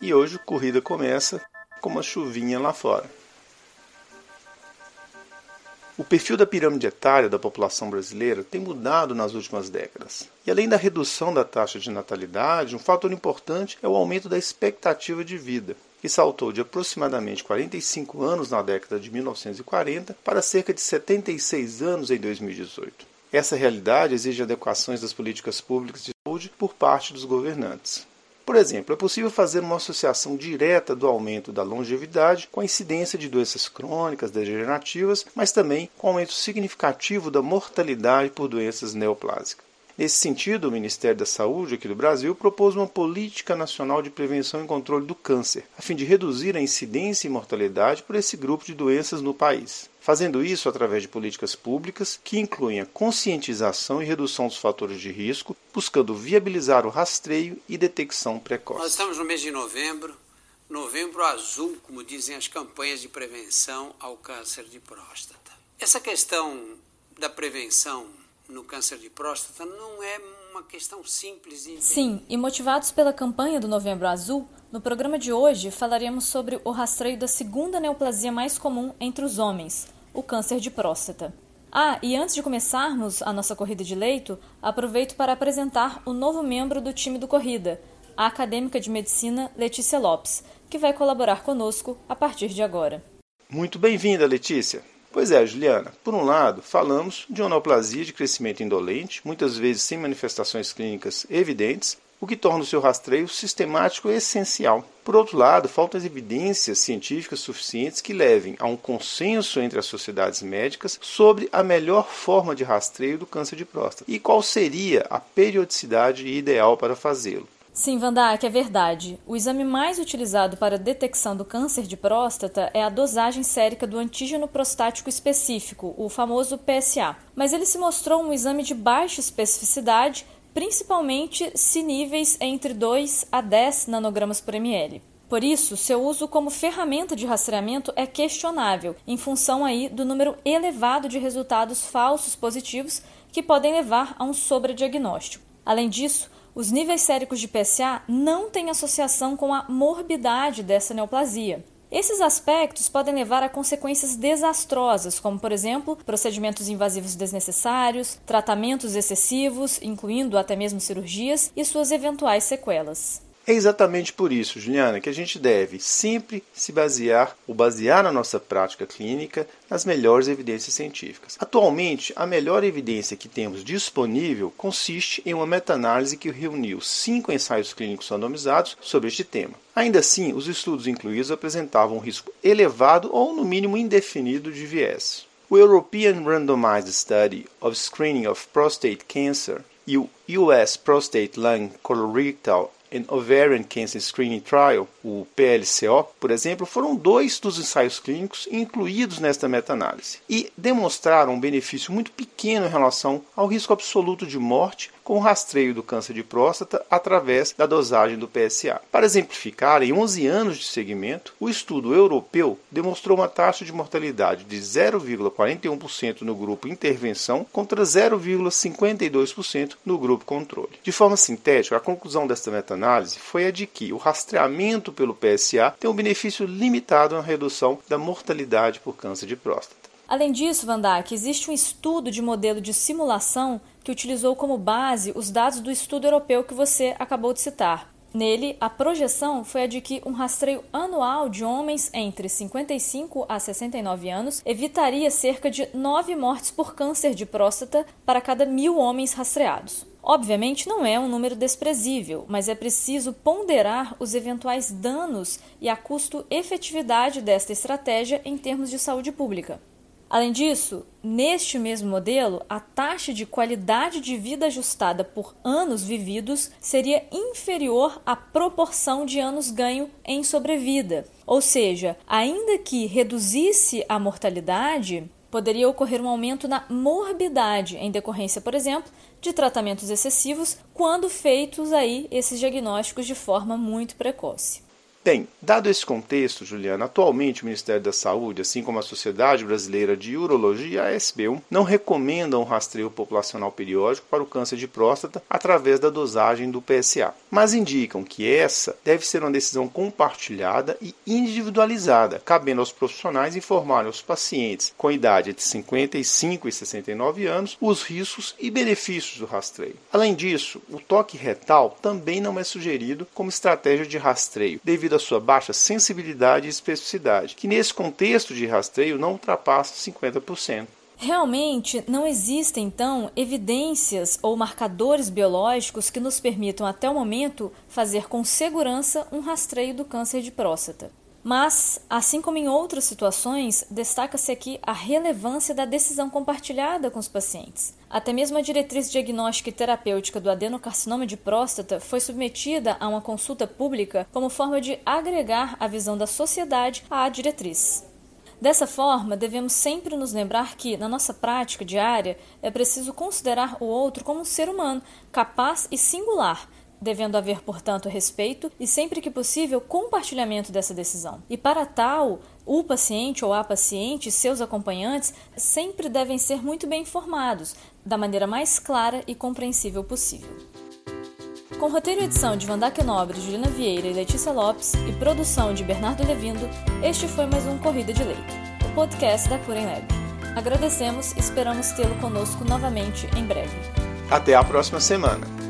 E hoje a corrida começa com uma chuvinha lá fora. O perfil da pirâmide etária da população brasileira tem mudado nas últimas décadas. E além da redução da taxa de natalidade, um fator importante é o aumento da expectativa de vida, que saltou de aproximadamente 45 anos na década de 1940 para cerca de 76 anos em 2018. Essa realidade exige adequações das políticas públicas de saúde por parte dos governantes. Por exemplo, é possível fazer uma associação direta do aumento da longevidade com a incidência de doenças crônicas degenerativas, mas também com aumento significativo da mortalidade por doenças neoplásicas. Nesse sentido, o Ministério da Saúde aqui do Brasil propôs uma política nacional de prevenção e controle do câncer, a fim de reduzir a incidência e mortalidade por esse grupo de doenças no país. Fazendo isso através de políticas públicas que incluem a conscientização e redução dos fatores de risco, buscando viabilizar o rastreio e detecção precoce. Nós estamos no mês de novembro, novembro azul, como dizem as campanhas de prevenção ao câncer de próstata. Essa questão da prevenção no câncer de próstata não é uma questão simples de. Sim, e motivados pela campanha do Novembro Azul, no programa de hoje falaremos sobre o rastreio da segunda neoplasia mais comum entre os homens, o câncer de próstata. Ah, e antes de começarmos a nossa corrida de leito, aproveito para apresentar o novo membro do time do Corrida, a acadêmica de medicina Letícia Lopes, que vai colaborar conosco a partir de agora. Muito bem-vinda, Letícia. Pois é, Juliana. Por um lado, falamos de uma neoplasia de crescimento indolente, muitas vezes sem manifestações clínicas evidentes, o que torna o seu rastreio sistemático essencial. Por outro lado, faltam evidências científicas suficientes que levem a um consenso entre as sociedades médicas sobre a melhor forma de rastreio do câncer de próstata e qual seria a periodicidade ideal para fazê-lo. Sim, Vandak, é verdade. O exame mais utilizado para a detecção do câncer de próstata é a dosagem sérica do antígeno prostático específico, o famoso PSA. Mas ele se mostrou um exame de baixa especificidade, principalmente se níveis entre 2 a 10 nanogramas por ml. Por isso, seu uso como ferramenta de rastreamento é questionável, em função aí do número elevado de resultados falsos positivos que podem levar a um sobrediagnóstico. Além disso, os níveis séricos de PSA não têm associação com a morbidade dessa neoplasia. Esses aspectos podem levar a consequências desastrosas, como, por exemplo, procedimentos invasivos desnecessários, tratamentos excessivos, incluindo até mesmo cirurgias, e suas eventuais sequelas. É exatamente por isso, Juliana, que a gente deve sempre se basear ou basear na nossa prática clínica nas melhores evidências científicas. Atualmente, a melhor evidência que temos disponível consiste em uma meta-análise que reuniu cinco ensaios clínicos randomizados sobre este tema. Ainda assim, os estudos incluídos apresentavam um risco elevado ou, no mínimo, indefinido de viés. O European Randomized Study of Screening of Prostate Cancer e o US Prostate Lung Colorectal and Ovarian Cancer Screening Trial, o PLCO, por exemplo, foram dois dos ensaios clínicos incluídos nesta meta-análise e demonstraram um benefício muito pequeno em relação ao risco absoluto de morte com o rastreio do câncer de próstata através da dosagem do PSA. Para exemplificar, em 11 anos de segmento, o estudo europeu demonstrou uma taxa de mortalidade de 0,41% no grupo intervenção contra 0,52% no grupo controle. De forma sintética, a conclusão desta meta-análise foi a de que o rastreamento pelo PSA tem um benefício limitado na redução da mortalidade por câncer de próstata. Além disso, Vandak, existe um estudo de modelo de simulação que utilizou como base os dados do estudo europeu que você acabou de citar. Nele, a projeção foi a de que um rastreio anual de homens entre 55 a 69 anos evitaria cerca de 9 mortes por câncer de próstata para cada mil homens rastreados. Obviamente não é um número desprezível, mas é preciso ponderar os eventuais danos e a custo-efetividade desta estratégia em termos de saúde pública. Além disso, neste mesmo modelo, a taxa de qualidade de vida ajustada por anos vividos seria inferior à proporção de anos ganho em sobrevida. Ou seja, ainda que reduzisse a mortalidade, poderia ocorrer um aumento na morbidade em decorrência, por exemplo, de tratamentos excessivos quando feitos aí esses diagnósticos de forma muito precoce. Bem, dado esse contexto, Juliana, atualmente o Ministério da Saúde, assim como a Sociedade Brasileira de Urologia, a SBU, não recomendam um rastreio populacional periódico para o câncer de próstata através da dosagem do PSA, mas indicam que essa deve ser uma decisão compartilhada e individualizada, cabendo aos profissionais informarem aos pacientes com idade entre 55 e 69 anos os riscos e benefícios do rastreio. Além disso, o toque retal também não é sugerido como estratégia de rastreio, devido à sua baixa sensibilidade e especificidade, que nesse contexto de rastreio não ultrapassa 50%. Realmente não existem, então, evidências ou marcadores biológicos que nos permitam, até o momento, fazer com segurança um rastreio do câncer de próstata. Mas, assim como em outras situações, destaca-se aqui a relevância da decisão compartilhada com os pacientes. Até mesmo a diretriz diagnóstica e terapêutica do adenocarcinoma de próstata foi submetida a uma consulta pública como forma de agregar a visão da sociedade à diretriz. Dessa forma, devemos sempre nos lembrar que, na nossa prática diária, é preciso considerar o outro como um ser humano, capaz e singular, devendo haver, portanto, respeito e, sempre que possível, compartilhamento dessa decisão. E para tal, o paciente ou a paciente e seus acompanhantes sempre devem ser muito bem informados, da maneira mais clara e compreensível possível. Com roteiro e edição de Vandaque Nobre, Juliana Vieira e Letícia Lopes e produção de Bernardo Levindo, este foi mais um Corrida de Leito, o podcast da Cura em Lab. Agradecemos e esperamos tê-lo conosco novamente em breve. Até a próxima semana!